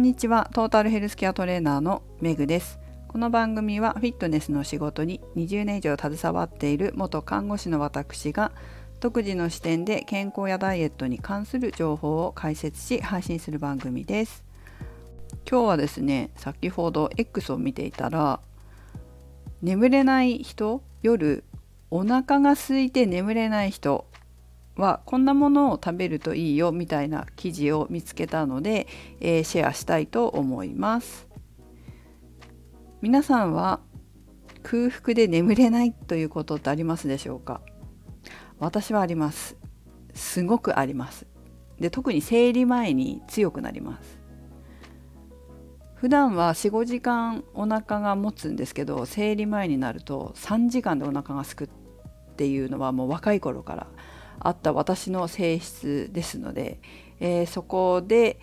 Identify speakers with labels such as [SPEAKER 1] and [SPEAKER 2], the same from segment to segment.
[SPEAKER 1] んにちは。トータルヘルスケアトレーナーのメグです。この番組はフィットネスの仕事に20年以上携わっている元看護師の私が独自の視点で健康やダイエットに関する情報を解説し配信する番組です。今日はですね先ほど X を見ていたら眠れない人夜お腹が空いて眠れない人はこんなものを食べるといいよみたいな記事を見つけたので、えー、シェアしたいと思います。皆さんは空腹で眠れないということってありますでしょうか？私はあります。すごくあります。で特に生理前に強くなります。普段は45時間お腹が持つんですけど生理前になると3時間でお腹がすくっていうのはもう若い頃からあった私の性質ですので、えー、そこで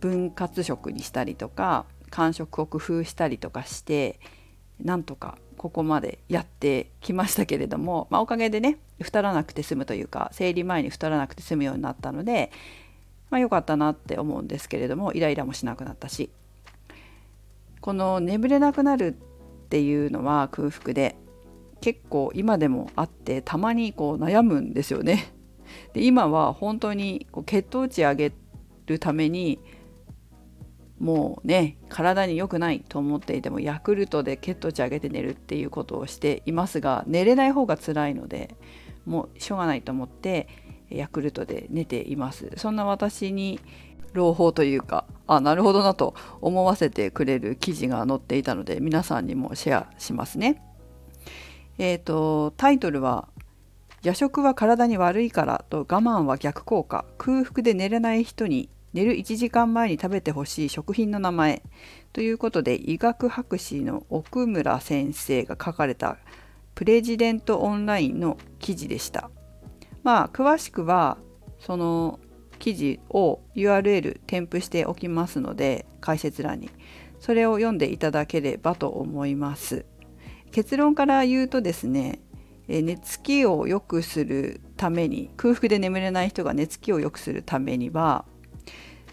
[SPEAKER 1] 分割食にしたりとか間食を工夫したりとかしてなんとかここまでやってきましたけれども、まあ、おかげでね太らなくて済むというか生理前に太らなくて済むようになったので、まあ、よかったなって思うんですけれどもイライラもしなくなったし。この眠れなくなるっていうのは空腹で結構今でもあってたまにこう悩むんですよね。で今は本当にこう血糖値上げるためにもうね体に良くないと思っていてもヤクルトで血糖値上げて寝るっていうことをしていますが寝れない方が辛いのでもうしょうがないと思ってヤクルトで寝ていますそんな私に朗報というかあなるほどなと思わせてくれる記事が載っていたので皆さんにもシェアしますね。えーと、タイトルは「夜食は体に悪いから」と「我慢は逆効果。空腹で寝れない人に寝る1時間前に食べてほしい食品の名前」ということで医学博士の奥村先生が書かれたプレジデントオンラインの記事でした。まあ詳しくはその記事を URL 添付しておきますので解説欄に。それを読んでいただければと思います。結論から言うとですね寝つきを良くするために空腹で眠れない人が寝つきを良くするためには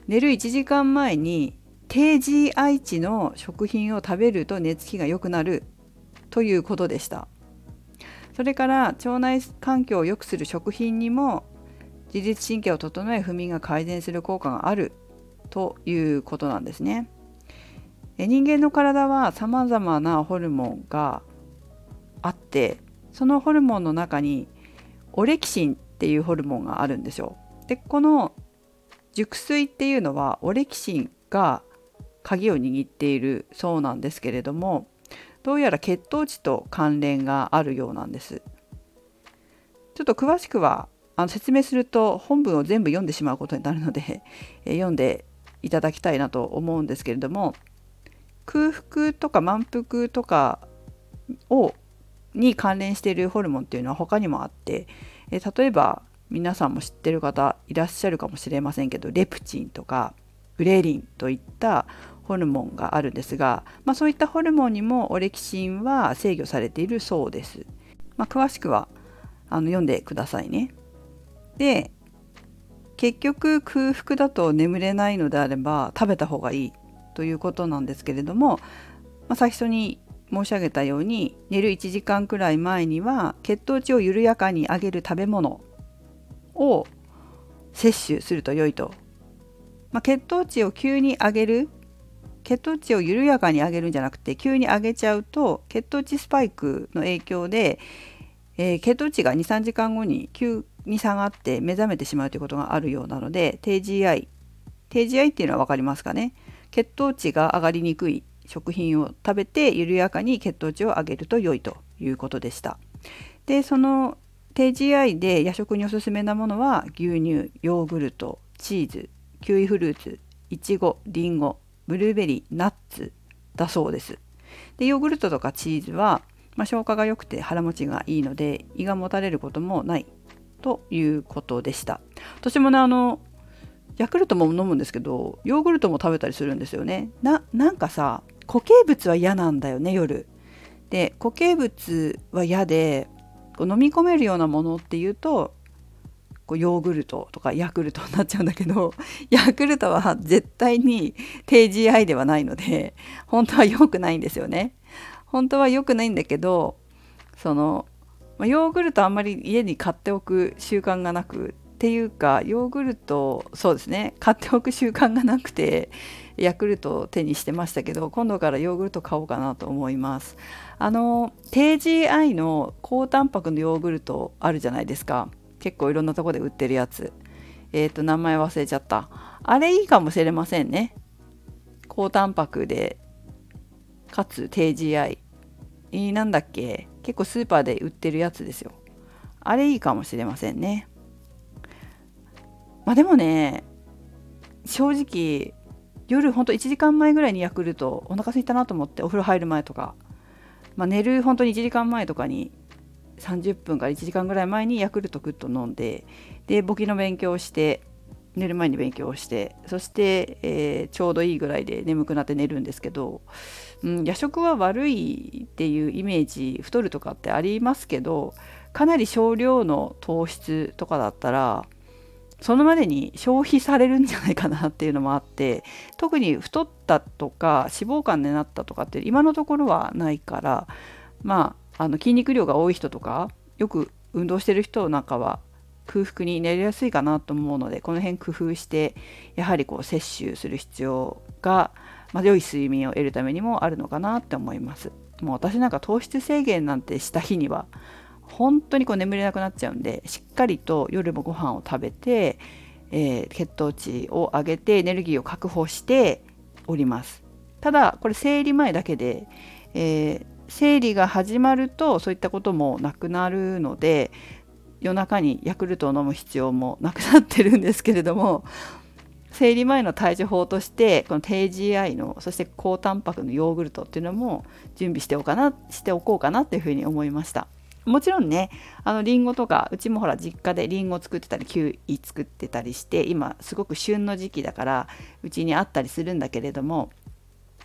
[SPEAKER 1] 寝る1時間前に低 GI 値の食品を食べると寝つきが良くなるということでしたそれから腸内環境を良くする食品にも自律神経を整え不眠が改善する効果があるということなんですね。人間の体はさまざまなホルモンがあってそのホルモンの中にオレキシンっていうホルモンがあるんですよ。でこの熟睡っていうのはオレキシンが鍵を握っているそうなんですけれどもどうやら血糖値と関連があるようなんです。ちょっと詳しくはあの説明すると本文を全部読んでしまうことになるので、え読んでいただきたいなと思うんですけれども空腹とか満腹とかをに関連しているホルモンっていうのは他にもあって、え例えば皆さんも知ってる方いらっしゃるかもしれませんけどレプチンとかグレリンといったホルモンがあるんですが、まあ、そういったホルモンにもオレキシンは制御されているそうです。まあ、詳しくはあの読んでくださいね。で結局空腹だと眠れないのであれば食べた方がいいということなんですけれども、まあ、最初に申し上げたように寝る1時間くらい前には血糖値を緩やかに上げる食べ物を摂取すると良いと、まあ、血糖値を急に上げる血糖値を緩やかに上げるんじゃなくて急に上げちゃうと血糖値スパイクの影響で、えー、血糖値が23時間後に急に下がって目覚めてしまうということがあるようなので低 GI 低 GI っていうのは分かりますかね？血糖値が上がりにくい食品を食べて緩やかに血糖値を上げると良いということでした。でその低 GI で夜食におすすめなものは牛乳ヨーグルトチーズキウイフルーツいちごりんごブルーベリーナッツだそうです。でヨーグルトとかチーズは、まあ、消化が良くて腹持ちがいいので胃がもたれることもないということでした。私もねあのヤクルトも飲むんですけどヨーグルトも食べたりするんですよね。ななんかさ固形物は嫌なんだよね夜。で固形物は嫌でこう飲み込めるようなものっていうとこうヨーグルトとかヤクルトになっちゃうんだけど ヤクルトは絶対に低 GI ではないので本当は良くないんですよね。本当は良くないんだけどそのヨーグルトあんまり家に買っておく習慣がなくっていうかヨーグルトそうですね。買っておく習慣がなくてヤクルトを手にしてましたけど今度からヨーグルト買おうかなと思います。あの低 GI の高タンパクのヨーグルトあるじゃないですか。結構いろんなとこで売ってるやつ。えっ、ー、と名前忘れちゃった。あれいいかもしれませんね。高タンパクでかつ低 GI なんだっけ。結構スーパーで売ってるやつですよ。あれいいかもしれませんね。まあでもね正直夜ほんと1時間前ぐらいにヤクルトお腹すいたなと思ってお風呂入る前とか、まあ、寝る本当に1時間前とかに30分から1時間ぐらい前にヤクルトグッと飲んでで簿記の勉強をして寝る前に勉強をしてそして、えー、ちょうどいいぐらいで眠くなって寝るんですけど、うん、夜食は悪いっていうイメージ太るとかってありますけどかなり少量の糖質とかだったらそのまでに消費されるんじゃないかなっていうのもあって特に太ったとか脂肪肝になったとかって今のところはないからまああの筋肉量が多い人とかよく運動してる人なんかは空腹に寝れやすいかなと思うのでこの辺工夫してやはりこう摂取する必要が、まあ、良い睡眠を得るためにもあるのかなって思います。もう私なんか糖質制限なんてした日には本当にこう眠れなくなっちゃうんでしっかりと夜もご飯を食べて、えー、血糖値を上げてエネルギーを確保しておりますただこれ生理前だけで、えー、生理が始まるとそういったこともなくなるので夜中にヤクルトを飲む必要もなくなってるんですけれども生理前の対処法としてこの低 GI のそして高タンパクのヨーグルトっていうのも準備しておかなしておこうかなっていうふうに思いました。もちろんねあのリンゴとかうちもほら実家でリンゴ作ってたりキウイ作ってたりして今すごく旬の時期だからうちにあったりするんだけれども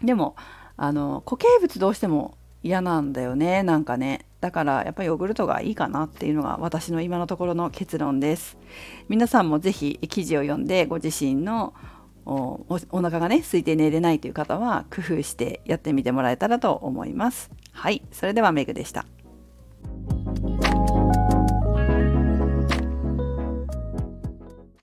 [SPEAKER 1] でもあの固形物どうしても嫌なんだよねなんかね。だからやっぱりヨーグルトがいいかなっていうのが私の今のところの結論です。皆さんも是非記事を読んでご自身のおお腹がね空いて寝れないという方は工夫してやってみてもらえたらと思います。はいそれではメグでした。